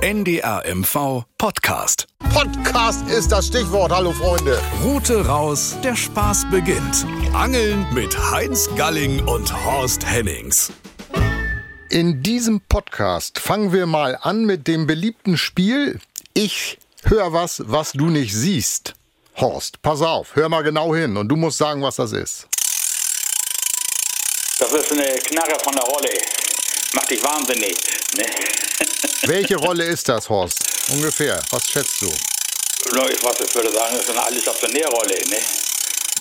NDR MV Podcast. Podcast ist das Stichwort. Hallo Freunde. Route raus, der Spaß beginnt. Angeln mit Heinz Galling und Horst Hennings. In diesem Podcast fangen wir mal an mit dem beliebten Spiel Ich hör was, was du nicht siehst. Horst, pass auf, hör mal genau hin und du musst sagen, was das ist. Das ist eine Knarre von der Rolle. Macht dich wahnsinnig. Ne? Welche Rolle ist das, Horst? Ungefähr. Was schätzt du? Na, Ich, was, ich würde sagen, das ist eine Allestationärrolle. Ne?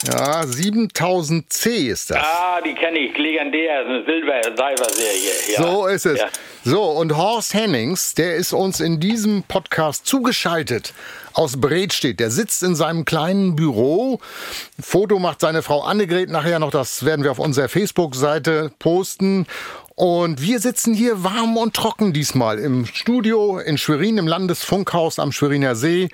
Ja, 7000C ist das. Ah, die kenne ich. Legendär. Das ist eine Silber-Diver-Serie. Ja. So ist es. Ja. So, und Horst Hennings, der ist uns in diesem Podcast zugeschaltet aus Bredstedt. Der sitzt in seinem kleinen Büro. Foto macht seine Frau Annegret nachher noch. Das werden wir auf unserer Facebook-Seite posten. Und wir sitzen hier warm und trocken diesmal im Studio in Schwerin im Landesfunkhaus am Schweriner See.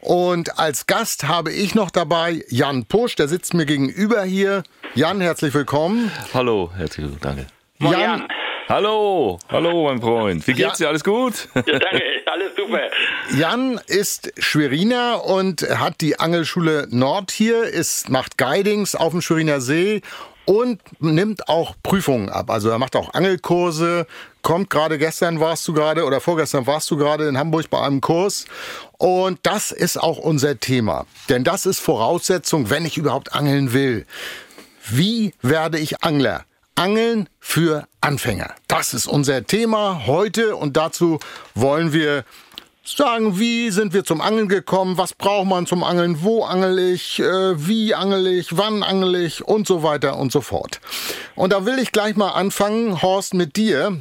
Und als Gast habe ich noch dabei Jan Pusch, der sitzt mir gegenüber hier. Jan, herzlich willkommen. Hallo, herzlich willkommen, danke. Moin, Jan. Hallo, hallo mein Freund. Wie geht's dir? Alles gut? Ja, danke. Alles super. Jan ist Schweriner und hat die Angelschule Nord hier, ist, macht Guidings auf dem Schweriner See und nimmt auch Prüfungen ab. Also er macht auch Angelkurse, kommt gerade gestern warst du gerade oder vorgestern warst du gerade in Hamburg bei einem Kurs. Und das ist auch unser Thema. Denn das ist Voraussetzung, wenn ich überhaupt angeln will. Wie werde ich Angler? Angeln für Anfänger. Das ist unser Thema heute und dazu wollen wir sagen, wie sind wir zum Angeln gekommen, was braucht man zum Angeln, wo angel ich, äh, wie angel ich, wann angel ich und so weiter und so fort. Und da will ich gleich mal anfangen, Horst, mit dir.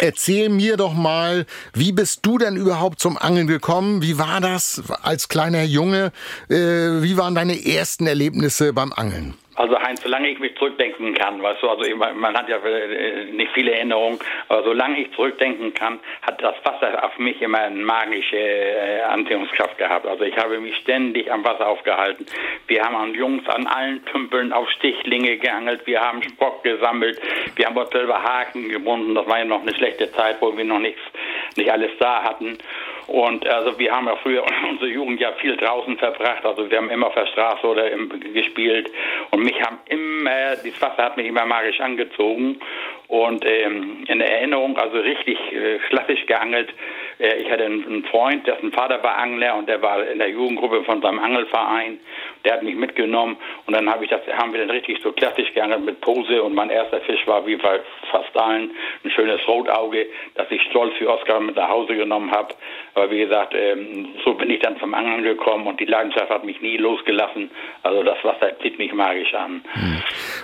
Erzähl mir doch mal, wie bist du denn überhaupt zum Angeln gekommen? Wie war das als kleiner Junge? Äh, wie waren deine ersten Erlebnisse beim Angeln? Also Heinz, solange ich mich zurückdenken kann, weißt du, also man hat ja äh, nicht viele Erinnerungen, aber solange ich zurückdenken kann, hat das Wasser auf mich immer eine magische äh, Anziehungskraft gehabt. Also ich habe mich ständig am Wasser aufgehalten. Wir haben an Jungs an allen Tümpeln auf Stichlinge geangelt, wir haben Spock gesammelt, wir haben uns selber Haken gebunden. Das war ja noch eine schlechte Zeit, wo wir noch nichts, nicht alles da hatten. Und also wir haben ja früher unsere Jugend ja viel draußen verbracht. Also wir haben immer auf der Straße oder im, gespielt. Und mich haben immer, das Wasser hat mich immer magisch angezogen. Und ähm, in Erinnerung, also richtig äh, klassisch geangelt. Äh, ich hatte einen, Freund, dessen Vater war Angler und der war in der Jugendgruppe von seinem Angelverein. Der hat mich mitgenommen und dann habe ich das, haben wir dann richtig so klassisch geangelt mit Pose und mein erster Fisch war wie bei fast allen ein schönes Rotauge, das ich stolz für Oscar mit nach Hause genommen habe. Aber wie gesagt, ähm, so bin ich dann zum Angeln gekommen und die Leidenschaft hat mich nie losgelassen. Also das Wasser zieht mich magisch an.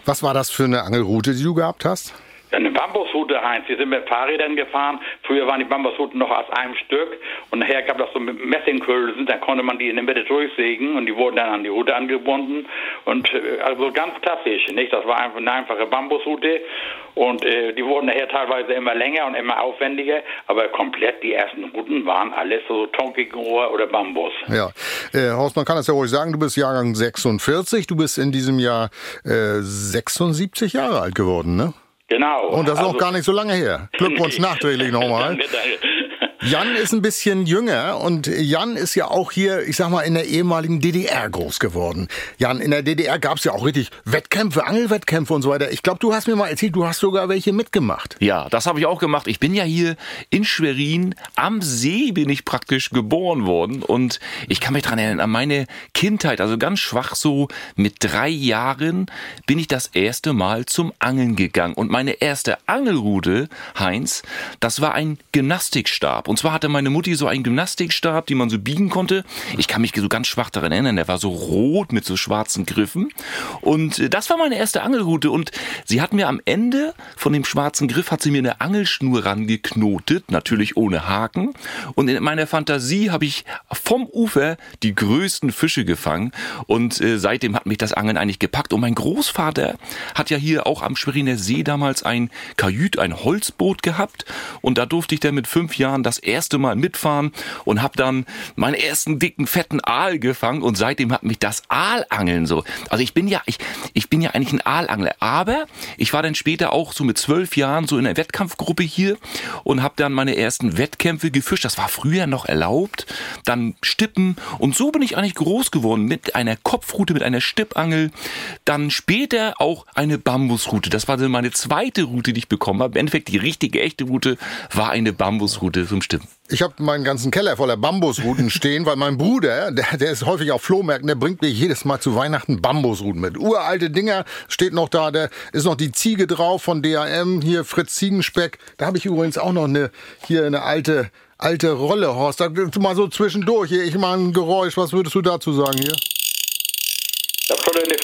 Was war das für eine Angelroute, die du gehabt hast? Eine Bambusroute, Heinz. Wir sind mit Fahrrädern gefahren. Früher waren die Bambusrouten noch aus einem Stück. Und nachher gab es so Messingkölsen. Da konnte man die in der Mitte durchsägen. Und die wurden dann an die Route angebunden. Und äh, also ganz klassisch, nicht? Das war einfach eine einfache Bambusroute. Und äh, die wurden nachher teilweise immer länger und immer aufwendiger. Aber komplett die ersten Routen waren alles so Tonkigenrohr oder Bambus. Ja, äh, Horst, man kann das ja ruhig sagen, du bist Jahrgang 46, du bist in diesem Jahr äh, 76 Jahre alt geworden, ne? Genau. Und das ist Also- noch gar nicht so lange her. Glückwunsch nachträglich nochmal. Jan ist ein bisschen jünger und Jan ist ja auch hier, ich sag mal, in der ehemaligen DDR groß geworden. Jan, in der DDR gab es ja auch richtig Wettkämpfe, Angelwettkämpfe und so weiter. Ich glaube, du hast mir mal erzählt, du hast sogar welche mitgemacht. Ja, das habe ich auch gemacht. Ich bin ja hier in Schwerin am See bin ich praktisch geboren worden und ich kann mich dran erinnern an meine Kindheit, also ganz schwach so mit drei Jahren bin ich das erste Mal zum Angeln gegangen und meine erste Angelrute, Heinz, das war ein Gymnastikstab und zwar hatte meine Mutti so einen Gymnastikstab, die man so biegen konnte. Ich kann mich so ganz schwach daran erinnern, der war so rot mit so schwarzen Griffen und äh, das war meine erste Angelrute und sie hat mir am Ende von dem schwarzen Griff hat sie mir eine Angelschnur rangeknotet, natürlich ohne Haken. Und in meiner Fantasie habe ich vom Ufer die größten Fische gefangen. Und äh, seitdem hat mich das Angeln eigentlich gepackt. Und mein Großvater hat ja hier auch am Schweriner See damals ein Kajüt, ein Holzboot gehabt. Und da durfte ich dann mit fünf Jahren das erste Mal mitfahren und habe dann meinen ersten dicken, fetten Aal gefangen und seitdem hat mich das Aalangeln so. Also ich bin ja, ich, ich bin ja eigentlich ein Aalangler, aber ich war dann später auch so mit zwölf Jahren so in einer Wettkampfgruppe hier und habe dann meine ersten Wettkämpfe gefischt. Das war früher noch erlaubt. Dann Stippen und so bin ich eigentlich groß geworden mit einer Kopfrute, mit einer Stippangel. Dann später auch eine Bambusrute. Das war dann meine zweite Route, die ich bekommen habe. Im Endeffekt die richtige, echte Route war eine Bambusrute zum Stippen. Ich habe meinen ganzen Keller voller Bambusruten stehen, weil mein Bruder, der, der ist häufig auf Flohmärkten, der bringt mir jedes Mal zu Weihnachten Bambusruten mit. Uralte Dinger, steht noch da, da ist noch die Ziege drauf von DAM, hier Fritz Ziegenspeck. Da habe ich übrigens auch noch eine, hier eine alte, alte Rolle, Horst. Da, mal so zwischendurch, hier, ich mal ein Geräusch, was würdest du dazu sagen hier? Das soll eine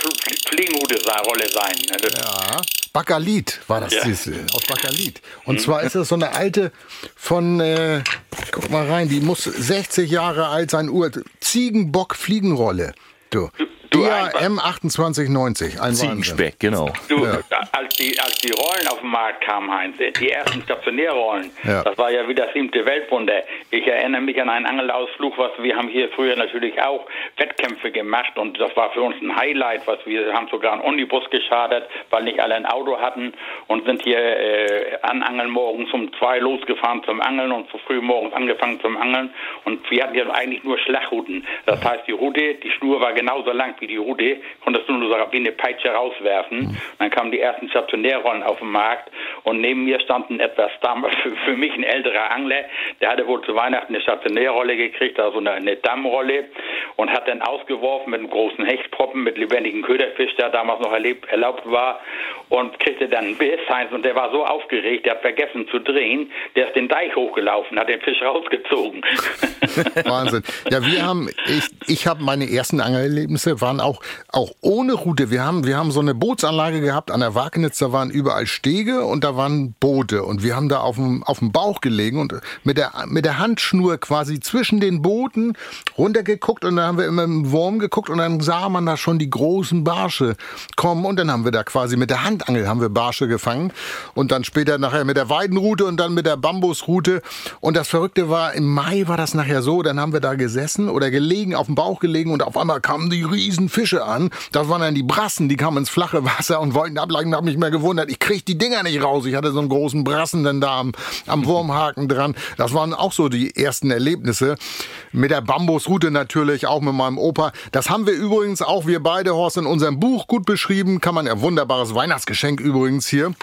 Fliegenhute-Rolle sein. Ne? Das Ja. Bakalit war das, Ja. diese, aus Bakalit. Und zwar ist das so eine alte von, äh, guck mal rein, die muss 60 Jahre alt sein, Uhr. Ziegenbock-Fliegenrolle. Du. Du, DAM 2890, ein. Ziegenspeck, genau. Du, als, die, als die Rollen auf den Markt kamen, Heinz, die ersten Stationärrollen, Ja. das war ja wie das siebte Weltwunder. Ich erinnere mich an einen Angelausflug, was wir haben hier früher natürlich auch Wettkämpfe gemacht und das war für uns ein Highlight, was wir haben sogar einen Omnibus geschadert, weil nicht alle ein Auto hatten und sind hier äh, an Angeln morgens um zwei losgefahren zum Angeln und so früh morgens angefangen zum Angeln und wir hatten ja eigentlich nur Schlachtruten. Das heißt, die Route, die Schnur war genauso lang wie die Route, konntest du nur so wie eine Peitsche rauswerfen. Dann kamen die ersten Stationärrollen auf den Markt und neben mir stand ein etwas damals für, für mich ein älterer Angler, der hatte wohl zu Weihnachten eine Stationärrolle gekriegt, also eine, eine Dammrolle und hat dann ausgeworfen mit einem großen Hechtproppen mit lebendigen Köderfisch, der damals noch erlebt, erlaubt war und kriegte dann einen Biss, Heinz, und der war so aufgeregt, der hat vergessen zu drehen, der ist den Deich hochgelaufen, hat den Fisch rausgezogen. Wahnsinn. Ja, wir haben, ich, ich habe meine ersten Angelerlebnisse waren auch, auch ohne Route. Wir haben, wir haben so eine Bootsanlage gehabt an der Wagenitz, da waren überall Stege und da waren Boote und wir haben da auf dem, auf dem Bauch gelegen und mit der, mit der Handschnur quasi zwischen den Booten runtergeguckt und dann haben wir immer im Wurm geguckt und dann sah man da schon die großen Barsche kommen und dann haben wir da quasi mit der Handangel haben wir Barsche gefangen und dann später nachher mit der Weidenrute und dann mit der Bambusrute und das Verrückte war, im Mai war das nachher so, dann haben wir da gesessen oder gelegen, auf dem Bauch gelegen und auf einmal kamen die riesen Fische an. Das waren dann die Brassen, die kamen ins flache Wasser und wollten ableihen, hab mich mehr gewundert, ich krieg die Dinger nicht raus. Ich hatte so einen großen Brassen dann da am, am Wurmhaken dran. Das waren auch so die ersten Erlebnisse. Mit der Bambusrute natürlich, auch mit meinem Opa. Das haben wir übrigens auch, wir beide, Horst, in unserem Buch gut beschrieben. Kann man ja wunderbares Weihnachtsgeschenk übrigens hier.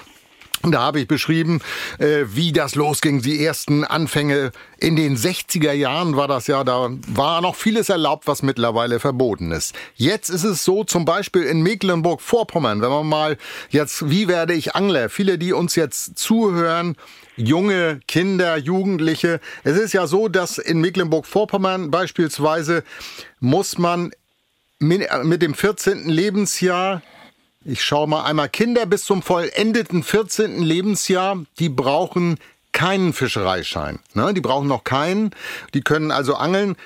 Und da habe ich beschrieben, äh, wie das losging, die ersten Anfänge. In den 60er Jahren war das ja, da war noch vieles erlaubt, was mittlerweile verboten ist. Jetzt ist es so, zum Beispiel in Mecklenburg-Vorpommern, wenn man mal jetzt, wie werde ich Angler? Viele, die uns jetzt zuhören, junge Kinder, Jugendliche. Es ist ja so, dass in Mecklenburg-Vorpommern beispielsweise muss man min- äh, mit dem 14. Lebensjahr ich schaue mal einmal. Kinder bis zum vollendeten 14. Lebensjahr, die brauchen keinen Fischereischein. Ne? Die brauchen noch keinen. Die können also angeln.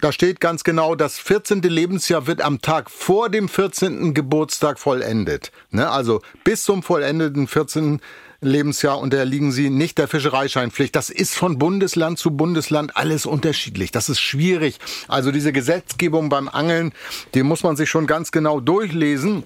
Da steht ganz genau, das 14. Lebensjahr wird am Tag vor dem 14. Geburtstag vollendet. Ne? Also bis zum vollendeten 14. Lebensjahr unterliegen sie nicht der Fischereischeinpflicht. Das ist von Bundesland zu Bundesland alles unterschiedlich. Das ist schwierig. Also diese Gesetzgebung beim Angeln, die muss man sich schon ganz genau durchlesen.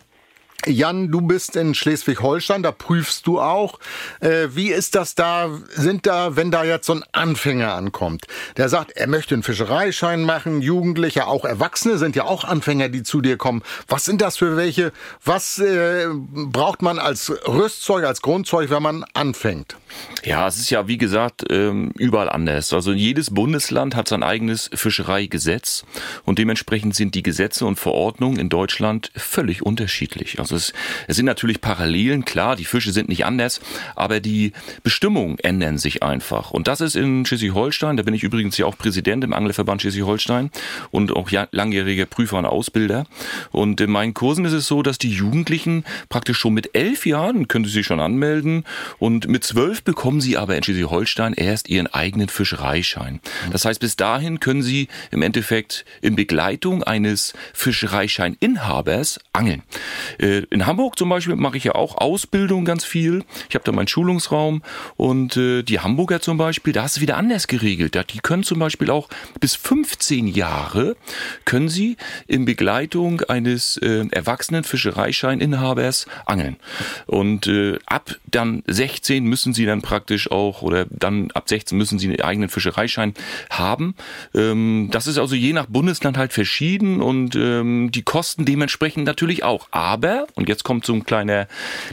Jan, du bist in Schleswig-Holstein, da prüfst du auch. Äh, wie ist das da? Sind da, wenn da jetzt so ein Anfänger ankommt, der sagt, er möchte einen Fischereischein machen, Jugendliche, auch Erwachsene sind ja auch Anfänger, die zu dir kommen. Was sind das für welche? Was äh, braucht man als Rüstzeug, als Grundzeug, wenn man anfängt? Ja, es ist ja wie gesagt ähm, überall anders. Also jedes Bundesland hat sein eigenes Fischereigesetz und dementsprechend sind die Gesetze und Verordnungen in Deutschland völlig unterschiedlich. Also es, es sind natürlich Parallelen, klar, die Fische sind nicht anders, aber die Bestimmungen ändern sich einfach. Und das ist in Schleswig-Holstein, da bin ich übrigens ja auch Präsident im Anglerverband Schleswig-Holstein und auch langjähriger Prüfer und Ausbilder. Und in meinen Kursen ist es so, dass die Jugendlichen praktisch schon mit elf Jahren können sie sich schon anmelden und mit zwölf bekommen sie aber in Schleswig-Holstein erst ihren eigenen Fischereischein. Das heißt, bis dahin können sie im Endeffekt in Begleitung eines Fischereischeininhabers angeln. In Hamburg zum Beispiel mache ich ja auch Ausbildung ganz viel. Ich habe da meinen Schulungsraum und äh, die Hamburger zum Beispiel, da ist es wieder anders geregelt. Die können zum Beispiel auch bis 15 Jahre können sie in Begleitung eines äh, erwachsenen Fischereischeininhabers angeln. Und äh, ab dann 16 müssen sie dann praktisch auch oder dann ab 16 müssen sie einen eigenen Fischereischein haben. Ähm, das ist also je nach Bundesland halt verschieden und ähm, die Kosten dementsprechend natürlich auch. Aber, und jetzt kommt so ein kleiner,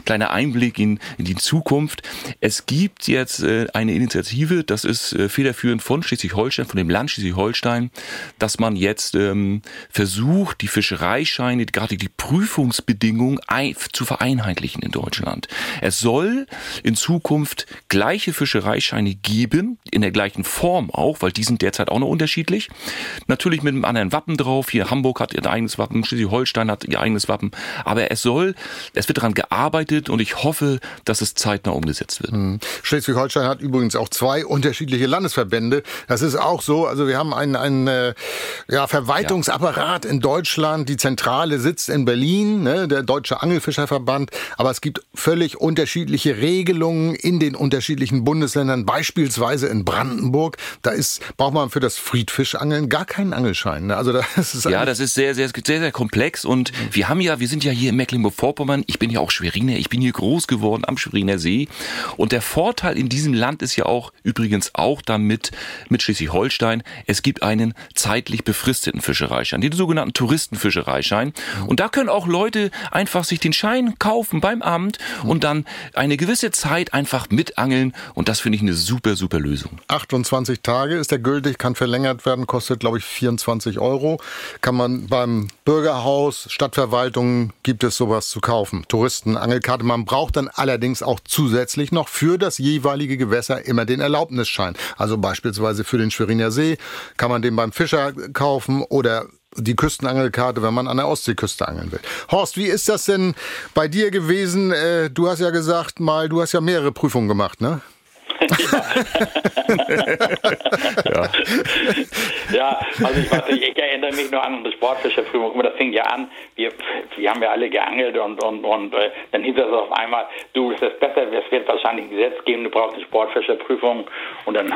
kleiner Einblick in, in die Zukunft, es gibt jetzt äh, eine Initiative, das ist äh, federführend von Schleswig-Holstein, von dem Land Schleswig-Holstein, dass man jetzt ähm, versucht, die Fischereischeine, gerade die Prüfungsbedingungen ein, zu vereinheitlichen in Deutschland. Es soll in Zukunft gleiche Fischereischeine geben, in der gleichen Form auch, weil die sind derzeit auch noch unterschiedlich. Natürlich mit einem anderen Wappen drauf. Hier Hamburg hat ihr eigenes Wappen, Schleswig-Holstein hat ihr eigenes Wappen. Aber es soll, es wird daran gearbeitet und ich hoffe, dass es zeitnah umgesetzt wird. Hm. Schleswig-Holstein hat übrigens auch zwei unterschiedliche Landesverbände. Das ist auch so. Also wir haben einen, einen äh, ja, Verwaltungsapparat ja. in Deutschland. Die Zentrale sitzt in Berlin, ne, der Deutsche Angelfischerverband. Aber es gibt völlig unterschiedliche Regelungen in den unterschiedlichen Bundesländern. Beispielsweise in Brandenburg. Da ist, braucht man für das Friedfischangeln gar keinen Angelschein. Ne? Also das ist ja, das ist sehr, sehr, sehr, sehr komplex. Und wir haben ja, wir sind ja hier in Mecklenburg-Vorpommern. Ich bin ja auch Schweriner. Ich bin hier groß geworden am Schweriner See. Und der Vorteil in diesem Land ist ja auch übrigens auch damit mit Schleswig-Holstein. Es gibt einen zeitlich befristeten Fischereischein, den sogenannten Touristenfischereischein. Und da können auch Leute einfach sich den Schein kaufen beim Amt und dann eine gewisse Zeit einfach mitangeln. Und das finde ich eine super, super Lösung. 28 Tage ist der gültig, kann verlängert werden, kostet glaube ich 24 Euro. Kann man beim Bürgerhaus, Stadtverwaltung gibt es sowas zu kaufen. Touristen, Angelkarte. Man braucht dann allerdings auch zusätzlich noch für das jeweilige Gewässer immer den Erlaubnisschein. Also beispielsweise für den Schweriner See kann man den beim Fischer kaufen oder die Küstenangelkarte, wenn man an der Ostseeküste angeln will. Horst, wie ist das denn bei dir gewesen? Äh, du hast ja gesagt, mal, du hast ja mehrere Prüfungen gemacht, ne? Ja. ja, also ich, weiß ich erinnere mich nur an unsere Sportfischerprüfung. Das fing ja an, wir, wir haben ja alle geangelt und, und, und äh, dann hieß es auf einmal, du, es ist besser, es wird wahrscheinlich ein Gesetz geben, du brauchst eine Sportfischerprüfung. Und dann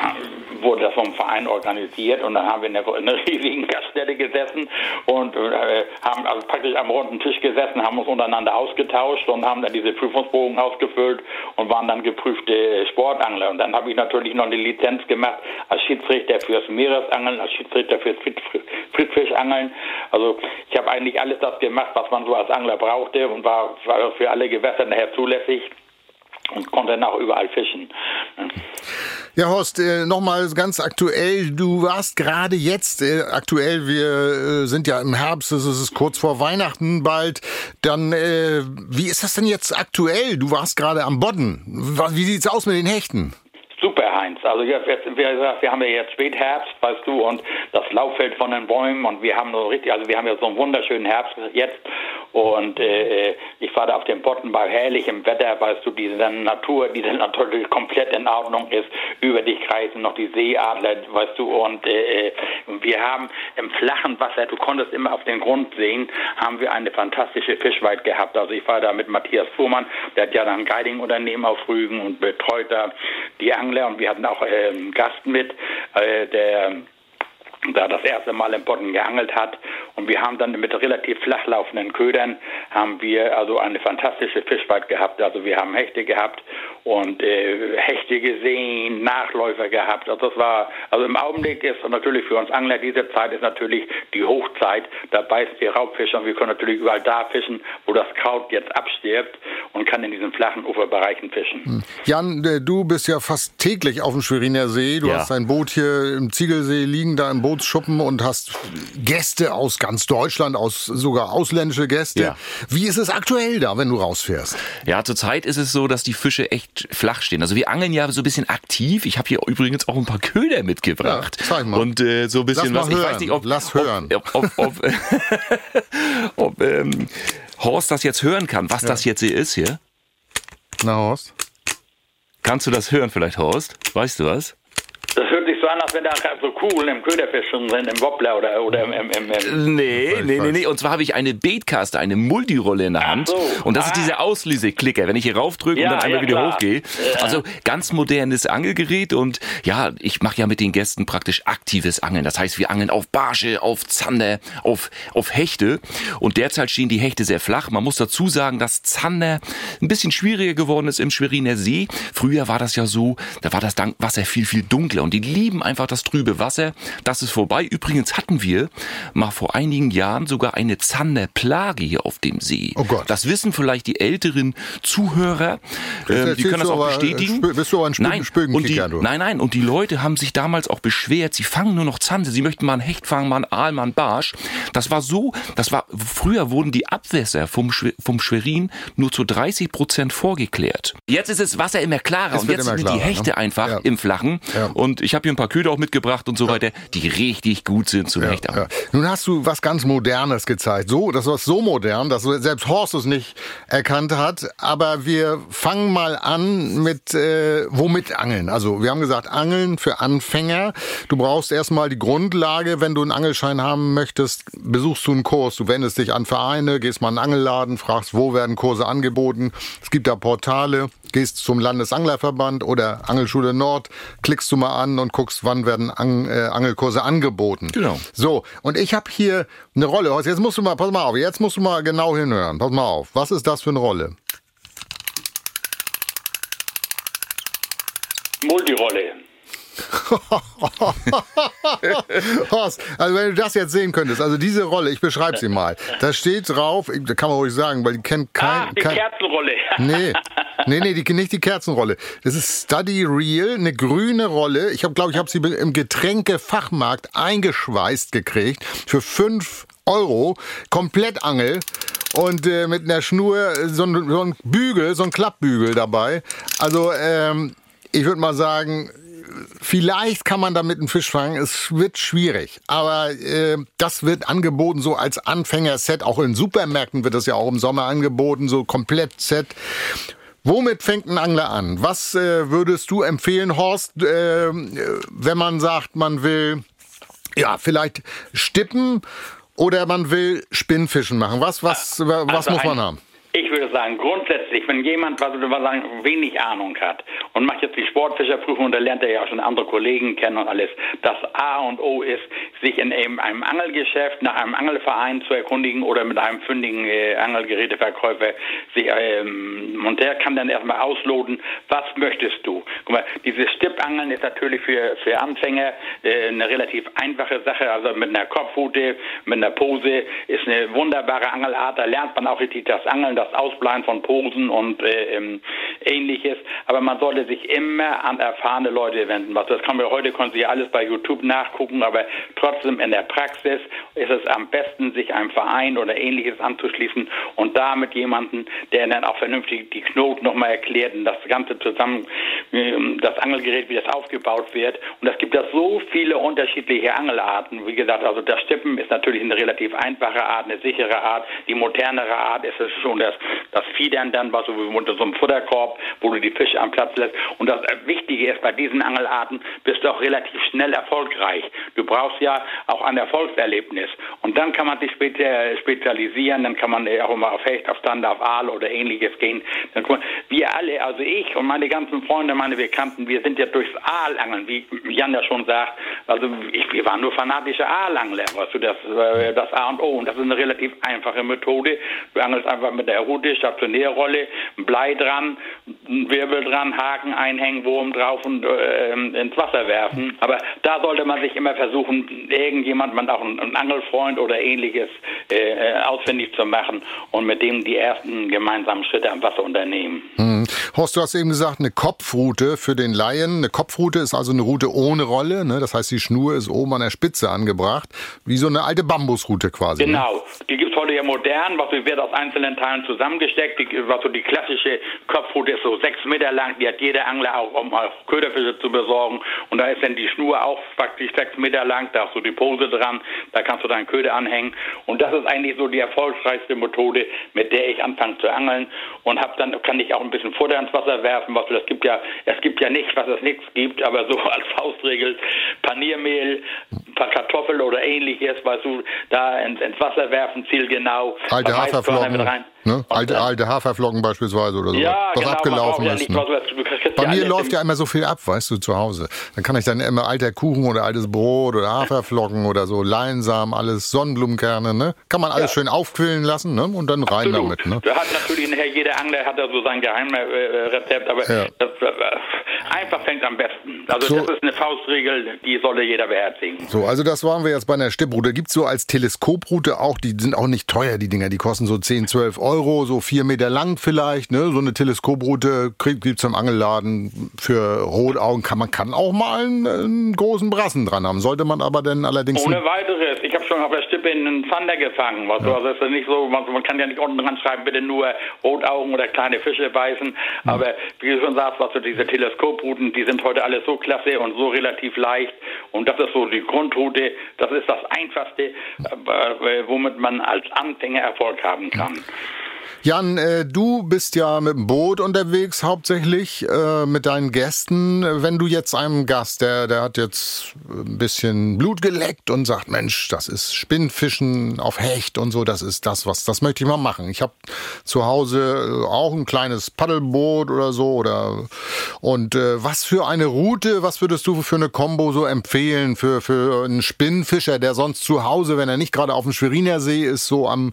wurde das vom Verein organisiert und dann haben wir in einer, in riesigen Gaststätte gesessen und äh, haben also praktisch am runden Tisch gesessen, haben uns untereinander ausgetauscht und haben dann diese Prüfungsbogen ausgefüllt und waren dann geprüfte Sportangler. Und dann habe ich natürlich noch eine Lizenz gemacht als Schiedsrichter fürs Meeresangeln, als Schiedsrichter fürs Friedfischangeln. Also ich habe eigentlich alles das gemacht, was man so als Angler brauchte und war, war für alle Gewässer nachher zulässig und konnte dann auch überall fischen. Ja, Horst, äh, nochmal ganz aktuell. Du warst gerade jetzt äh, aktuell. Wir äh, sind ja im Herbst, es ist kurz vor Weihnachten bald. Dann, wie ist das denn jetzt aktuell? Du warst gerade am Bodden. Wie sieht's aus mit den Hechten? Heinz. Also jetzt, wir, wir haben ja jetzt Spätherbst, weißt du, und das Lauffeld von den Bäumen und wir haben so richtig, also wir haben ja so einen wunderschönen Herbst jetzt und äh, ich war da auf dem Botten bei herrlichem Wetter, weißt du, diese Natur, diese Natur die komplett in Ordnung ist. Über dich kreisen noch die Seeadler, weißt du, und äh, wir haben im flachen Wasser, du konntest immer auf den Grund sehen, haben wir eine fantastische Fischweid gehabt. Also ich war da mit Matthias Fuhrmann, der hat ja dann ein Guiding-Unternehmen auf Rügen und betreut da die Angler und wir hatten auch einen Gast mit, äh, der da das erste Mal im Bodden geangelt hat. Und wir haben dann mit relativ flach laufenden Ködern haben wir also eine fantastische Fischweid gehabt. Also wir haben Hechte gehabt und äh, Hechte gesehen, Nachläufer gehabt. Also das war, also im Augenblick ist natürlich für uns Angler diese Zeit ist natürlich die Hochzeit. Da beißt die Raubfische und wir können natürlich überall da fischen, wo das Kraut jetzt abstirbt und kann in diesen flachen Uferbereichen fischen. Hm. Jan, äh, du bist ja fast täglich auf dem Schweriner See. Du ja. hast dein Boot hier im Ziegelsee liegen, da im Bootsschuppen und hast Gäste aus ganz Deutschland, aus sogar ausländische Gäste. Ja. Wie ist es aktuell da, wenn du rausfährst? Ja, zurzeit ist es so, dass die Fische echt flach stehen. Also wir angeln ja so ein bisschen aktiv. Ich habe hier übrigens auch ein paar Köder mitgebracht. Ja, zeig mal. Und äh, so ein bisschen was. Hören. Ich weiß nicht, ob, Lass hören. Ob, ob, ob, ob ähm, Horst das jetzt hören kann, was ja. das jetzt hier ist hier. Na, Horst? Kannst du das hören vielleicht, Horst? Weißt du was? Das hört sich so so an, als wenn da so Kugeln im Köderfisch sind, im Wobbler oder, oder im, im, im, im Nee, nee, nee, nee. Und zwar habe ich eine Baitcaster, eine Multirolle in der Hand. so. Und das ist Ah. diese Auslöseklicker, wenn ich hier raufdrücke Ja, und dann einmal ja, wieder klar. hochgehe. Also ganz modernes Angelgerät und ja, ich mache ja mit den Gästen praktisch aktives Angeln. Das heißt, wir angeln auf Barsche, auf Zander, auf, auf Hechte. Und derzeit stehen die Hechte sehr flach. Man muss dazu sagen, dass Zander ein bisschen schwieriger geworden ist im Schweriner See. Früher war das ja so, da war das Dank- Wasser viel, viel dunkler und die lieben einfach das trübe Wasser. Das ist vorbei. Übrigens hatten wir mal vor einigen Jahren sogar eine Zanderplage hier auf dem See. Oh Gott. Das wissen vielleicht die älteren Zuhörer. Ähm, die können das auch äh, bestätigen. bist du aber ein Spö- nein, und die, nein, nein. Und die Leute haben sich damals auch beschwert, sie fangen nur noch Zander. Sie möchten mal einen Hecht fangen, mal einen Aal, mal einen Barsch. Das war so, das war, früher wurden die Abwässer vom, vom Schwerin nur zu 30 Prozent vorgeklärt. Jetzt ist das Wasser immer klarer Es und jetzt sind die Hechte ne? einfach Ja. im Flachen. Ja. Und ich habe hier ein paar Köder auch mitgebracht und so weiter, die richtig gut sind zum Hechtangeln. Ja. Nun hast du was ganz Modernes gezeigt. So, das war so modern, dass selbst Horst es nicht erkannt hat. Aber wir fangen mal an mit äh, womit angeln. Also wir haben gesagt, Angeln für Anfänger. Du brauchst erstmal die Grundlage. Wenn du einen Angelschein haben möchtest, besuchst du einen Kurs. Du wendest dich an Vereine, gehst mal in einen Angelladen, fragst, wo werden Kurse angeboten. Es gibt da Portale. Gehst zum Landesanglerverband oder Angelschule Nord, klickst du mal an und guckst, wann werden Ang äh, Angelkurse angeboten. Genau. So, und ich habe hier eine Rolle. Horst, Jetzt musst du mal, pass mal auf, jetzt musst du mal genau hinhören. Pass mal auf. Was ist das für eine Rolle? Multirolle. Horst, also wenn du das jetzt sehen könntest, also diese Rolle, ich beschreibe sie mal. Da steht drauf, da kann man ruhig sagen, weil die kennt kein... Ach, die kein Kerzenrolle. Nee, nee, nee, die, nicht die Kerzenrolle. Das ist Study Real, eine grüne Rolle. Ich habe, glaube ich, habe sie im Getränkefachmarkt eingeschweißt gekriegt für 5 Euro. Komplett Angel. Und äh, mit einer Schnur, so ein, so ein Bügel, so ein Klappbügel dabei. Also, ähm, ich würde mal sagen, Vielleicht kann man damit einen Fisch fangen, es wird schwierig. Aber äh, das wird angeboten so als Anfängerset. Auch in Supermärkten wird das ja auch im Sommer angeboten, so komplett Set. Womit fängt ein Angler an? Was äh, würdest du empfehlen, Horst, äh, wenn man sagt, man will ja vielleicht Stippen oder man will Spinnfischen machen? Was, was, was Also muss man ein- haben? Ich würde sagen, grundsätzlich, wenn jemand, was wir sagen, wenig Ahnung hat und macht jetzt die Sportfischerprüfung, da lernt er ja auch schon andere Kollegen kennen und alles. Das A und O ist, sich in eben einem Angelgeschäft nach einem Angelverein zu erkundigen oder mit einem fündigen äh, Angelgeräteverkäufer sich, ähm, und der kann dann erstmal ausloten, was möchtest du? Guck mal, dieses Stippangeln ist natürlich für, für Anfänger äh, eine relativ einfache Sache, also mit einer Kopfhute, mit einer Pose, ist eine wunderbare Angelart, da lernt man auch richtig das Angeln, das Ausbleiben von Posen und äh, ähm, ähnliches, aber man sollte sich immer an erfahrene Leute wenden. Was das kann man heute können Sie alles bei YouTube nachgucken, aber trotzdem in der Praxis ist es am besten, sich einem Verein oder ähnliches anzuschließen und da mit jemandem, der dann auch vernünftig die Knoten nochmal erklärt und das Ganze zusammen, ähm, das Angelgerät, wie das aufgebaut wird. Und es gibt da so viele unterschiedliche Angelarten. Wie gesagt, also das Stippen ist natürlich eine relativ einfache Art, eine sichere Art. Die modernere Art ist es schon das, das Fiedern dann, was so unter so einem Futterkorb, wo du die Fische am Platz lässt. Und das Wichtige ist, bei diesen Angelarten bist du auch relativ schnell erfolgreich. Du brauchst ja auch ein Erfolgserlebnis. Und dann kann man sich spezialisieren, dann kann man auch immer auf Hecht, auf Stand, auf Aal oder ähnliches gehen. Wir alle, also ich und meine ganzen Freunde, meine Bekannten, wir sind ja durchs Aalangeln, wie Jan ja schon sagt, also ich, wir waren nur fanatische Aalangler, weißt du, das, äh, das A und O. Und das ist eine relativ einfache Methode. Du angelst einfach mit der Route, Stationärrolle, Blei dran, Wirbel dran, Haken einhängen, Wurm drauf und äh, ins Wasser werfen. Aber da sollte man sich immer versuchen, irgendjemand, man auch ein, ein Angelfreund oder ähnliches äh, äh, ausfindig zu machen und mit dem die ersten gemeinsamen Schritte am Wasser unternehmen. Hm. Horst, du hast eben gesagt, eine Kopfrute für den Laien. Eine Kopfrute ist also eine Route ohne Rolle. Ne? Das heißt, die Schnur ist oben an der Spitze angebracht. Wie so eine alte Bambusrute quasi. Ne? Genau. Die gibt's ja modern, was wird aus einzelnen Teilen zusammengesteckt. Die, was so die klassische Kopfrute ist so sechs Meter lang. Die hat jeder Angler auch, um auch Köderfische zu besorgen. Und da ist dann die Schnur auch praktisch sechs Meter lang. Da hast du die Pose dran. Da kannst du deinen Köder anhängen. Und das ist eigentlich so die erfolgreichste Methode, mit der ich anfange zu angeln. Und hab dann kann ich auch ein bisschen futtern ins Wasser werfen. Was, das gibt ja, es gibt ja nicht, was es nichts gibt, aber so als Faustregel Paniermehl, paar Kartoffeln oder ähnliches, weißt du, da ins, ins Wasser werfen, zielgenau. Alte Haferflocken, rein. Ne? alte, äh, alte Haferflocken beispielsweise oder so, ja, was genau, abgelaufen ja ist. Ne? du kriegst Bei ja mir läuft ja immer so viel ab, weißt du, zu Hause. Dann kann ich dann immer alter Kuchen oder altes Brot oder Haferflocken oder so, Leinsamen, alles, Sonnenblumenkerne, ne? Kann man alles Ja. schön aufquillen lassen, ne? Und dann rein Absolut. damit, ne? Da hat natürlich nachher jeder Angler hat da so sein Geheimrezept, aber Ja. das, äh, einfach fängt am besten. Also So. das ist eine Faustregel, die sollte jeder beherzigen. So, also das waren wir jetzt bei einer Stipproute. Gibt's so als Teleskoproute auch, die sind auch nicht teuer, die Dinger, die kosten so 10, 12 Euro, so vier Meter lang vielleicht, ne? So eine Teleskoproute krieg- gibt's im Angelladen für Rotaugen. Kann man kann auch mal einen, einen großen Brassen dran haben. Sollte man aber dann allerdings Ohne weiteres. Ich habe schon auf der Stippe einen Zander gefangen. Was, Also es ist nicht so, man, man kann ja nicht unten dran schreiben, bitte nur Rotaugen oder kleine Fische beißen. Aber wie du schon sagst, was du diese Teleskoprouten, die sind heute alle so klasse und so relativ leicht. Und das ist so die Grundroute. Das ist das Einfachste, äh, womit man als Anfänger Erfolg haben kann. Jan, äh, du bist ja mit dem Boot unterwegs hauptsächlich äh, mit deinen Gästen. Wenn du jetzt einem Gast, der, der hat jetzt ein bisschen Blut geleckt und sagt, Mensch, das ist Spinnfischen auf Hecht und so, das ist das, was, das möchte ich mal machen. Ich habe zu Hause äh, auch ein kleines Paddelboot oder so oder und äh, was für eine Route, was würdest du für eine Combo so empfehlen für für einen Spinnfischer, der sonst zu Hause, wenn er nicht gerade auf dem Schweriner See ist, so am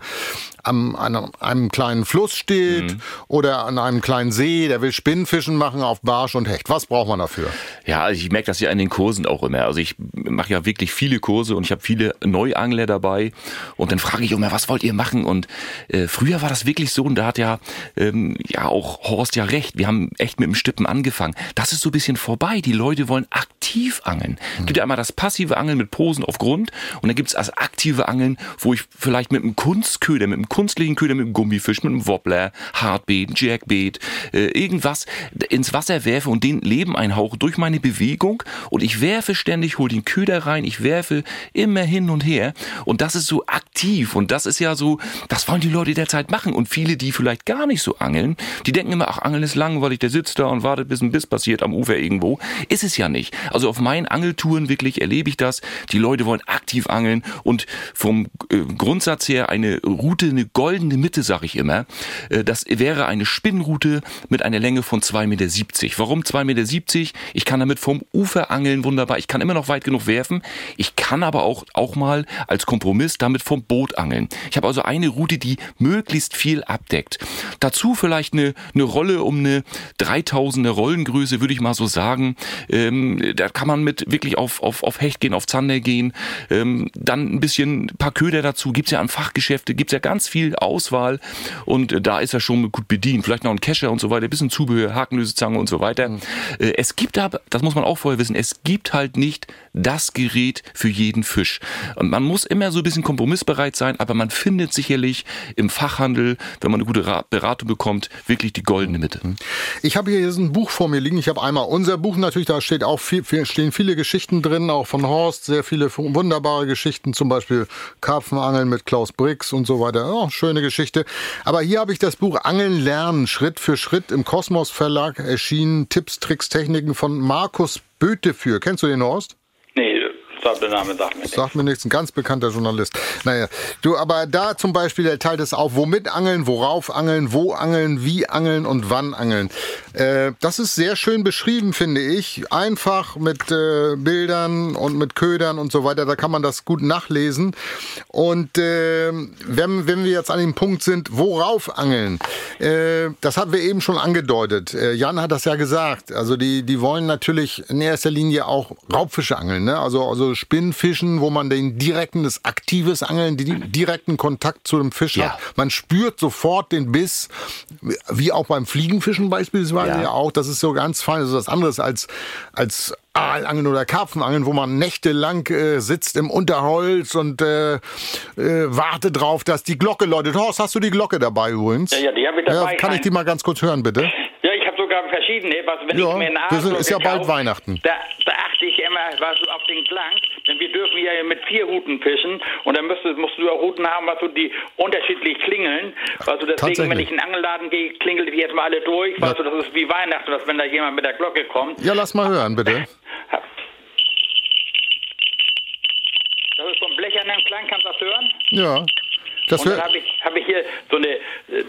am, an einem, kleinen Fluss steht oder an einem kleinen See, der will Spinnfischen machen auf Barsch und Hecht. Was braucht man dafür? Ja, also ich merke das ja in den Kursen auch immer. Also ich mache ja wirklich viele Kurse und ich habe viele Neuangler dabei und dann frage ich immer, was wollt ihr machen? Und äh, früher war das wirklich so und da hat ja ähm, ja auch Horst ja recht. Wir haben echt mit dem Stippen angefangen. Das ist so ein bisschen vorbei. Die Leute wollen aktiv angeln. Es gibt ja einmal das passive Angeln mit Posen auf Grund und dann gibt es das aktive Angeln, wo ich vielleicht mit einem Kunstköder, mit einem künstlichen Köder, mit einem Gummifisch, mit einem Wobbler, Hartbeet, Jackbeet, äh, irgendwas ins Wasser werfe und den Leben einhauche durch meine Bewegung und ich werfe ständig, hole den Köder rein, ich werfe immer hin und her und das ist so aktiv und das ist ja so, das wollen die Leute derzeit machen und viele, die vielleicht gar nicht so angeln, die denken immer, ach, Angeln ist langweilig, der sitzt da und wartet, bis ein Biss passiert am Ufer irgendwo. Ist es ja nicht. Also auf meinen Angeltouren wirklich erlebe ich das. Die Leute wollen aktiv angeln und vom äh, Grundsatz her eine Route, eine goldene Mitte, sag ich immer. Äh, das wäre eine Spinnroute mit einer Länge von 2,70 Meter. Warum 2,70 Meter? Ich kann damit vom Ufer angeln, wunderbar. Ich kann immer noch weit genug werfen. Ich kann aber auch, auch mal als Kompromiss damit vom Boot angeln. Ich habe also eine Route, die möglichst viel abdeckt. Dazu vielleicht eine, eine Rolle um eine 3000er Rollengröße, würde ich mal so sagen. Ähm, da kann man mit wirklich auf, auf, auf Hecht gehen, auf Zander gehen. Ähm, dann ein bisschen ein paar Köder dazu. Gibt's ja an Fachgeschäfte, gibt's ja ganz viel Auswahl. Und äh, da ist er schon gut bedient. Vielleicht noch ein Kescher und so weiter, ein bisschen Zubehör, Hakenlösezange und so weiter. Äh, es gibt aber, das muss man auch vorher wissen, es gibt halt nicht das Gerät für jeden Fisch. Man muss immer so ein bisschen kompromissbereit sein, aber man findet sicherlich im Fachhandel, wenn man eine gute Ra- Beratung bekommt, wirklich die goldene Mitte. Ich habe hier ein Buch vor mir liegen. Ich habe einmal unser Buch natürlich, da steht auch viel, stehen viele Geschichten drin, auch von Horst, sehr viele wunderbare Geschichten, zum Beispiel Karpfenangeln mit Klaus Brix und so weiter. Schöne Geschichte. Aber hier habe ich das Buch Angeln lernen, Schritt für Schritt im Kosmos Verlag erschienen. Tipps, Tricks, Techniken von Markus Böteführ. Kennst du den Horst? Sagt der Name sagt mir nichts. Sagt mir nichts, ein ganz bekannter Journalist. Naja, du, aber da zum Beispiel, teilt es auf, womit angeln, worauf angeln, wo angeln, wie angeln und wann angeln. Äh, das ist sehr schön beschrieben, finde ich. Einfach mit äh, Bildern und mit Ködern und so weiter, da kann man das gut nachlesen. Und äh, wenn, wenn wir jetzt an dem Punkt sind, worauf angeln, äh, das hatten wir eben schon angedeutet. Äh, Jan hat das ja gesagt. Also die, die wollen natürlich in erster Linie auch Raubfische angeln, ne? Also, also Spinnfischen, wo man den direkten, das aktives Angeln, den direkten Kontakt zu dem Fisch Ja. hat. Man spürt sofort den Biss, wie auch beim Fliegenfischen beispielsweise ja, Ja. auch. Das ist so ganz fein. Das ist was anderes als, als Aalangeln oder Karpfenangeln, wo man nächtelang äh, sitzt im Unterholz und äh, äh, wartet drauf, dass die Glocke läutet. Horst, hast du die Glocke dabei übrigens? Ja, ja, die habe ich dabei. Ja, kann ich die mal ganz kurz hören, bitte? Ja, sogar verschiedene. Was, wenn Ja, ich mir einen das ist- ja bald Weihnachten. Da, da achte ich immer was, auf den Klang, denn wir dürfen ja mit vier Routen fischen und dann musst du, musst du auch Routen haben, was so die unterschiedlich klingeln. Also deswegen, wenn ich in den Angelladen gehe, klingelt die jetzt mal alle durch. Ja. Weißt du, das ist wie Weihnachten, dass wenn da jemand mit der Glocke kommt. Ja, lass mal hören, bitte. Das ist so ein blechernen Klang, kannst du das hören? Ja. Das und dann habe ich, hab ich hier so eine äh,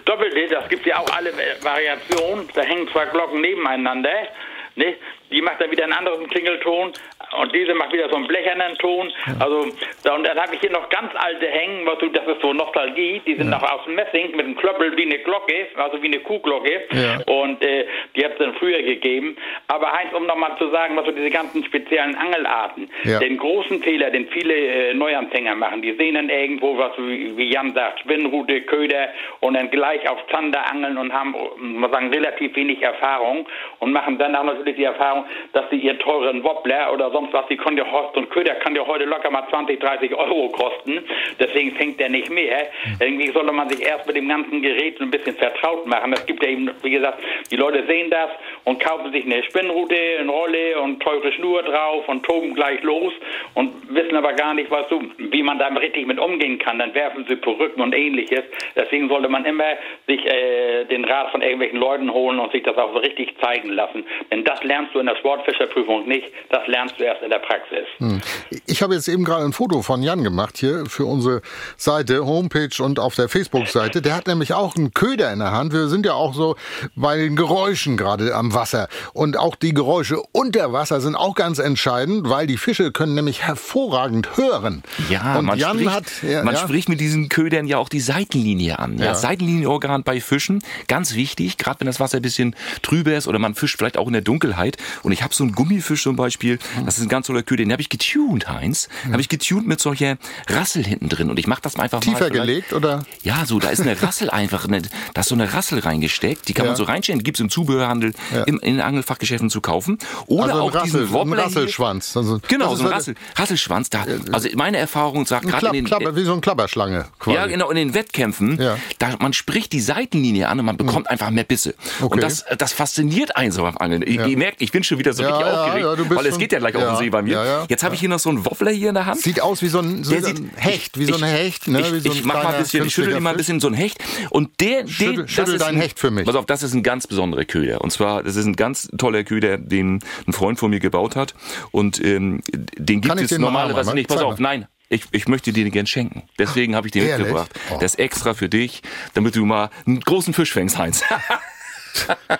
doppelte, das gibt ja auch alle Variationen. Da hängen zwei Glocken nebeneinander. Ne? Die macht dann wieder einen anderen Klingelton und diese macht wieder so einen blechernen Ton. Also, da, und dann habe ich hier noch ganz alte hängen, was du, das ist so Nostalgie, die sind ja. noch aus Messing mit einem Klöppel wie eine Glocke, also wie eine Kuhglocke. Ja. Und äh, die hat es dann früher gegeben. Aber Heinz, um nochmal zu sagen, was so diese ganzen speziellen Angelarten, den großen Fehler, den viele äh, Neuanfänger machen, die sehen dann irgendwo, was wie Jan sagt, Spinnrute, Köder und dann gleich auf Zander angeln und haben, muss sagen, relativ wenig Erfahrung und machen dann auch natürlich die Erfahrung, dass sie ihren teuren Wobbler oder sonst was, die ja Horst und Köder kann ja heute locker mal 20, 30 Euro kosten. Deswegen fängt der nicht mehr. Irgendwie sollte man sich erst mit dem ganzen Gerät ein bisschen vertraut machen. Es gibt ja eben, wie gesagt, die Leute sehen das und kaufen sich eine Spinnrute, eine Rolle und teure Schnur drauf und toben gleich los und wissen aber gar nicht, was so, wie man da richtig mit umgehen kann. Dann werfen sie Perücken und ähnliches. Deswegen sollte man immer sich äh, den Rat von irgendwelchen Leuten holen und sich das auch so richtig zeigen lassen. Denn das lernst du in der Sportfischerprüfung nicht. Das lernst du erst in der Praxis. Hm. Ich habe jetzt eben gerade ein Foto von Jan gemacht hier für unsere Seite, Homepage und auf der Facebook-Seite. Der hat nämlich auch einen Köder in der Hand. Wir sind ja auch so bei den Geräuschen gerade am Wasser. Und auch die Geräusche unter Wasser sind auch ganz entscheidend, weil die Fische können nämlich hervorragend hören. Ja, und man, Jan spricht, hat, ja, man ja. spricht mit diesen Ködern ja auch die Seitenlinie an. Ja, ja. Seitenlinienorgan bei Fischen, ganz wichtig, gerade wenn das Wasser ein bisschen trüber ist oder man fischt vielleicht auch in der Dunkelheit. Und ich habe so einen Gummifisch zum Beispiel, das ist ein ganz toller Köder, den habe ich getuned, Heinz. Ja. Habe ich getuned mit solcher Rassel hinten drin. Und ich mache das einfach Tiefer mal. Tiefer gelegt, oder? Ja, so, da ist eine Rassel einfach, eine, da ist so eine Rassel reingesteckt. Die kann man so reinstellen, die gibt es im Zubehörhandel, im, in Angelfachgeschäften zu kaufen. Oder also auch Rassel, diesen Wobbler. Ein Rasselschwanz. Also, genau, so ein Rassel, Rasselschwanz. Da, also meine Erfahrung sagt gerade in den... Klapper, wie so ein Klapperschlange quasi. Ja, genau, in den Wettkämpfen, da, man spricht die Seitenlinie an und man bekommt mhm. einfach mehr Bisse. Okay. Und das, das fasziniert einen so beim Angeln. Ihr, ihr merkt, ich bin schon wieder so richtig aufgeregt, weil es geht ja gleich auf den See bei mir. Jetzt habe ich hier noch so einen Woffler hier in der Hand. Sieht aus wie so ein, so sieht, Hecht, wie so ein Hecht. Ne? Ich, so ich mach mal ein bisschen, ich schüttel mal ein bisschen so ein Hecht. Und der, schüttel, der, schüttel dein ein, Hecht für mich. Pass auf, das ist ein ganz besonderer Köder. Und zwar, das ist ein ganz toller Köder, den ein Freund von mir gebaut hat. Und ähm, den gibt es normalerweise nicht. Pass auf, nein, ich, ich möchte dir den gern schenken. Deswegen habe ich den Ehrlich? mitgebracht. Oh. Das ist extra für dich, damit du mal einen großen Fisch fängst, Heinz.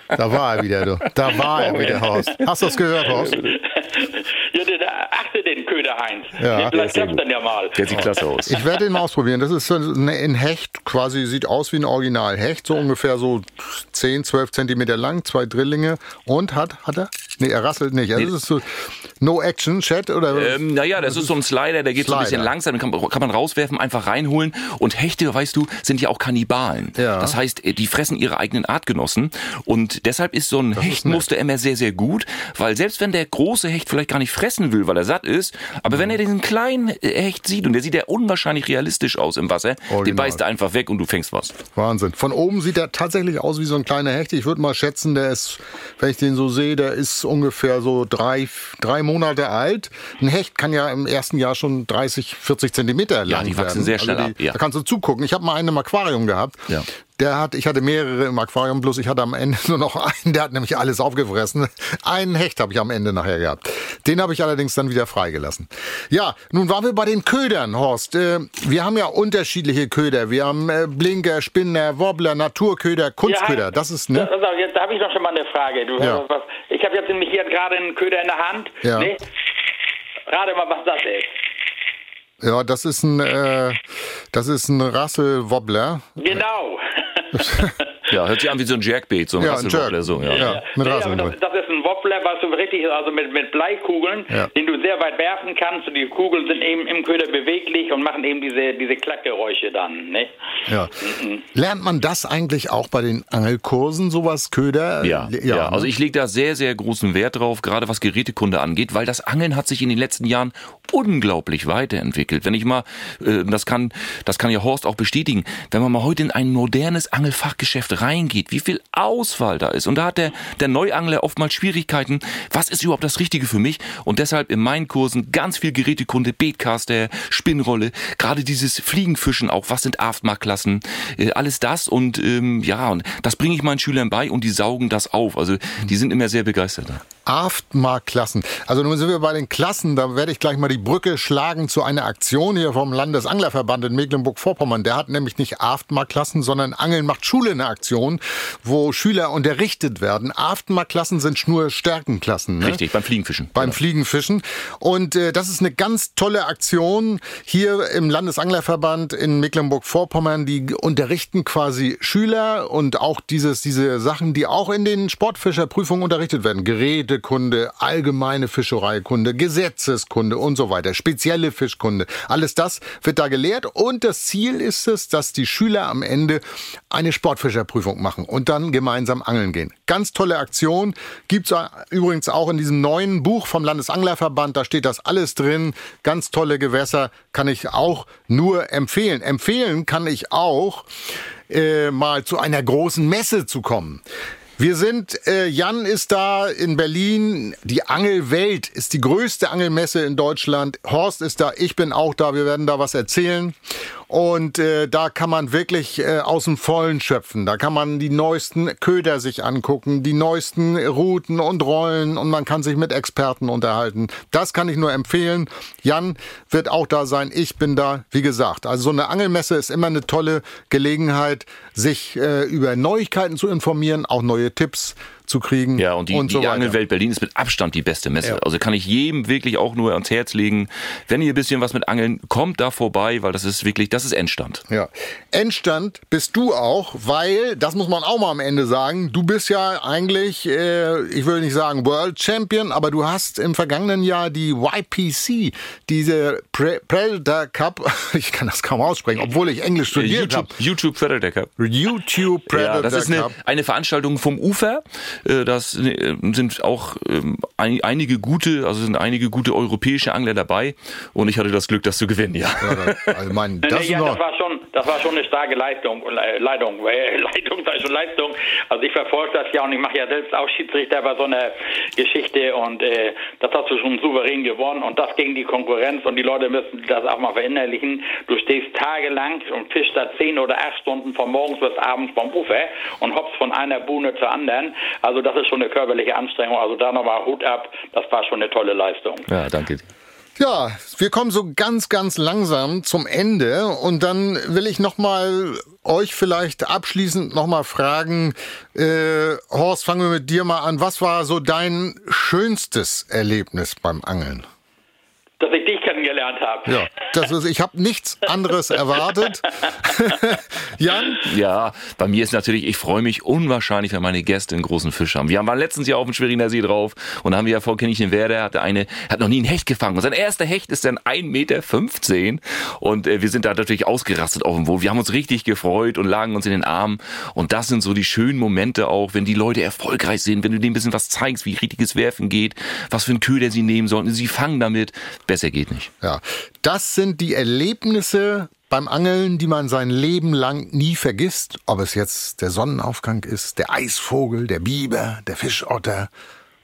da war er wieder, du. Da war er wieder, Horst. Hast du das gehört, Horst? Ja, der achte den Köder Heinz. Ja, Vielleicht klappt dann ja mal. Der sieht klasse aus. Ich werde den mal ausprobieren. Das ist ein Hecht, quasi sieht aus wie ein Original-Hecht, so ungefähr so 10, 12 Zentimeter lang, zwei Drillinge und hat, hat er? Nee, er rasselt nicht. Also nee. Das ist so No-Action-Chat oder? Ähm, naja, das ist so ein Slider, der geht Slider. so ein bisschen langsam, den kann, kann, man rauswerfen, einfach reinholen. Und Hechte, weißt du, sind ja auch Kannibalen. Ja. Das heißt, die fressen ihre eigenen Artgenossen. Und deshalb ist so ein das Hechtmuster immer sehr, sehr gut, weil selbst wenn der große Hecht vielleicht gar nicht fressen will, weil er satt ist, aber wenn er diesen kleinen Hecht sieht und der sieht ja unwahrscheinlich realistisch aus im Wasser, Original. den beißt er einfach weg und du fängst was. Wahnsinn. Von oben sieht er tatsächlich aus wie so ein kleiner Hecht. Ich würde mal schätzen, der ist, wenn ich den so sehe, der ist ungefähr so drei, drei Monate alt. Ein Hecht kann ja im ersten Jahr schon 30, 40 Zentimeter lang werden. Ja, die wachsen werden. sehr schnell also die, ab. Ja. Da kannst du zugucken. Ich habe mal einen im Aquarium gehabt. Ja. Der hat, ich hatte mehrere im Aquarium, bloß ich hatte am Ende nur noch einen, der hat nämlich alles aufgefressen. Einen Hecht habe ich am Ende nachher gehabt. Den habe ich allerdings dann wieder freigelassen. Ja, nun waren wir bei den Ködern, Horst. Äh, wir haben ja unterschiedliche Köder. Wir haben äh, Blinker, Spinner, Wobbler, Naturköder, Kunstköder. Ja, das ist, ne? Also jetzt habe ich noch schon mal eine Frage. Du, ja. was, ich habe jetzt nämlich hier gerade einen Köder in der Hand. Ja. Ne? Rate mal, was das ist. Ja, das ist ein, äh, das ist ein Rassel-Wobbler. Genau. ja, hört sich an wie so ein Jerkbeat, so ein ja, ein Jerk. so. Ja, ja. mit nee, das, das, ist ein Wobbler, was so richtig ist, also mit, mit Bleikugeln, ja. den du sehr weit werfen kannst und die Kugeln sind eben im Köder beweglich und machen eben diese, diese Klackgeräusche dann. Ne? Ja. Mhm. Lernt man das eigentlich auch bei den Angelkursen, sowas Köder? Ja, ja, ja. also ich lege da sehr, sehr großen Wert drauf, gerade was Gerätekunde angeht, weil das Angeln hat sich in den letzten Jahren unglaublich weiterentwickelt. Wenn ich mal, äh, das kann, das kann ja Horst auch bestätigen, wenn man mal heute in ein modernes Angelfachgeschäft reingeht, wie viel Auswahl da ist. Und da hat der, der Neuangler oftmals Schwierigkeiten, was ist überhaupt das Richtige für mich? Und deshalb in meinen Kursen ganz viel Gerätekunde, Beatcaster, Spinnrolle, gerade dieses Fliegenfischen auch, was sind Aftmarklassen, äh, alles das und ähm, ja, und das bringe ich meinen Schülern bei und die saugen das auf. Also die sind immer sehr begeistert. Aftmark-Klassen. Also nun sind wir bei den Klassen, da werde ich gleich mal die Brücke schlagen zu einer Aktion hier vom Landesanglerverband in Mecklenburg-Vorpommern. Der hat nämlich nicht Aftmark-Klassen, sondern Angeln macht Schule eine Aktion, wo Schüler unterrichtet werden. Aftmark-Klassen sind Schnurstärkenklassen. Ne? Richtig, beim Fliegenfischen. Beim genau. Fliegenfischen. Und äh, das ist eine ganz tolle Aktion hier im Landesanglerverband in Mecklenburg-Vorpommern. Die unterrichten quasi Schüler und auch dieses, diese Sachen, die auch in den Sportfischerprüfungen unterrichtet werden. Geräte, Städtekunde, allgemeine Fischereikunde, Gesetzeskunde und so weiter, spezielle Fischkunde. Alles das wird da gelehrt und das Ziel ist es, dass die Schüler am Ende eine Sportfischerprüfung machen und dann gemeinsam angeln gehen. Ganz tolle Aktion. Gibt's übrigens auch in diesem neuen Buch vom Landesanglerverband. Da steht das alles drin. Ganz tolle Gewässer kann ich auch nur empfehlen. Empfehlen kann ich auch, äh, mal zu einer großen Messe zu kommen. Wir sind, äh, Jan ist da in Berlin. Die Angelwelt ist die größte Angelmesse in Deutschland. Horst ist da, ich bin auch da. Wir werden da was erzählen. Und äh, da kann man wirklich äh, aus dem Vollen schöpfen. Da kann man die neuesten Köder sich angucken, die neuesten Routen und Rollen und man kann sich mit Experten unterhalten. Das kann ich nur empfehlen. Jan wird auch da sein. Ich bin da, wie gesagt. Also so eine Angelmesse ist immer eine tolle Gelegenheit, sich äh, über Neuigkeiten zu informieren, auch neue Tipps zu kriegen. Ja, und die, und so die Angelwelt Berlin ist mit Abstand die beste Messe. Ja. Also kann ich jedem wirklich auch nur ans Herz legen, wenn ihr ein bisschen was mit Angeln, kommt da vorbei, weil das ist wirklich, das ist Endstand. Ja. Endstand bist du auch, weil, das muss man auch mal am Ende sagen, du bist ja eigentlich, äh, ich will nicht sagen World Champion, aber du hast im vergangenen Jahr die YPC, diese Pre Predator Cup, ich kann das kaum aussprechen, obwohl ich Englisch studiert habe. YouTube, YouTube Predator Cup. YouTube Predator Cup. Ja, das ist eine, eine Veranstaltung vom Ufer. Äh, das äh, sind auch ähm, einige gute, also sind einige gute europäische Angler dabei und ich hatte das Glück, das zu gewinnen, ja. ja also mein, das, ja, das war schon, das war schon eine starke Leitung, Leitung, Leitung, sei schon Leistung. Also ich verfolge das ja und ich mache ja selbst auch Schiedsrichter bei so einer Geschichte und äh, das hast du schon souverän gewonnen und das gegen die Konkurrenz und die Leute müssen das auch mal verinnerlichen. Du stehst tagelang und fischst da zehn oder acht Stunden von morgens bis abends vom Ufer und hoppst von einer Buhne zur anderen. Also das ist schon eine körperliche Anstrengung. Also da nochmal Hut ab. Das war schon eine tolle Leistung. Ja, danke. Ja, wir kommen so ganz, ganz langsam zum Ende und dann will ich noch mal euch vielleicht abschließend noch mal fragen, äh, Horst, fangen wir mit dir mal an. Was war so dein schönstes Erlebnis beim Angeln? Kennengelernt habe. Ja, das ist, ich habe nichts anderes erwartet. Jan? Ja, bei mir ist natürlich, ich freue mich unwahrscheinlich, wenn meine Gäste einen großen Fisch haben. Wir waren letztens ja auf dem Schweriner See drauf und da haben wir ja vor Werder, hatte eine, hat noch nie einen Hecht gefangen. Und sein erster Hecht ist dann 1,15 Meter und äh, wir sind da natürlich ausgerastet auf dem Boot. Wir haben uns richtig gefreut und lagen uns in den Armen und das sind so die schönen Momente auch, wenn die Leute erfolgreich sind, wenn du denen ein bisschen was zeigst, wie richtiges Werfen geht, was für einen Köder sie nehmen sollten. Sie fangen damit Besser geht nicht. Ja, das sind die Erlebnisse beim Angeln, die man sein Leben lang nie vergisst. Ob es jetzt der Sonnenaufgang ist, der Eisvogel, der Biber, der Fischotter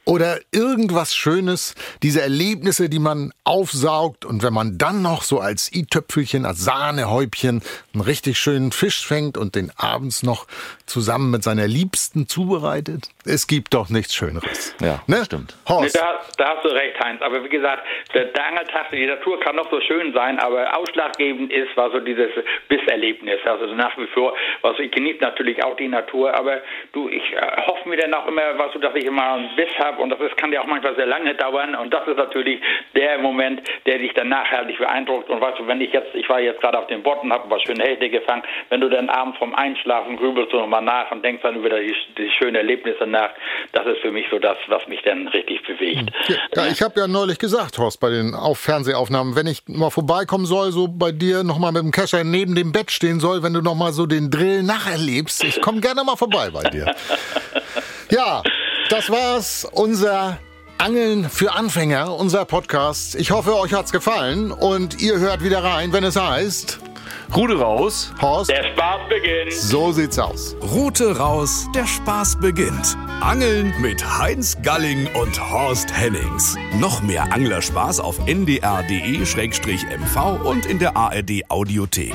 oder irgendwas Schönes, diese Erlebnisse, die man aufsaugt und wenn man dann noch so als i-Töpfelchen, als Sahnehäubchen einen richtig schönen Fisch fängt und den abends noch zusammen mit seiner Liebsten zubereitet, es gibt doch nichts Schöneres. Ja, ne? stimmt. Horst. Nee, da, da, hast du recht, Heinz. Aber wie gesagt, der, der Angeltag, die Natur kann noch so schön sein, aber ausschlaggebend ist, war so dieses Bisserlebnis. Also nach wie vor, was ich genieße natürlich auch die Natur, aber du, ich äh, hoffe mir dann auch immer, was du, dass ich immer einen Biss habe und das ist, kann ja auch manchmal sehr lange dauern und das ist natürlich der Moment, der dich dann nachhaltig beeindruckt und weißt du, wenn ich jetzt, ich war jetzt gerade auf dem und habe was schöne Hechte gefangen, wenn du dann abends vom Einschlafen grübelst du nochmal nach und denkst dann über die, die schönen Erlebnisse nach. Das ist für mich so das, was mich dann richtig bewegt. Ja, ich habe ja neulich gesagt, Horst, bei den Auf Fernsehaufnahmen, wenn ich mal vorbeikommen soll, so bei dir nochmal mit dem Kescher neben dem Bett stehen soll, wenn du nochmal so den Drill nacherlebst, ich komme gerne mal vorbei bei dir. Ja, das war's, unser Angeln für Anfänger, unser Podcast. Ich hoffe, euch hat's gefallen und ihr hört wieder rein, wenn es heißt Rude raus. Horst. Der Spaß beginnt. So sieht's aus. Rute raus, der Spaß beginnt. Angeln mit Heinz Galling und Horst Hennings. Noch mehr Anglerspaß auf ndr.de-mv und in der ARD Audiothek.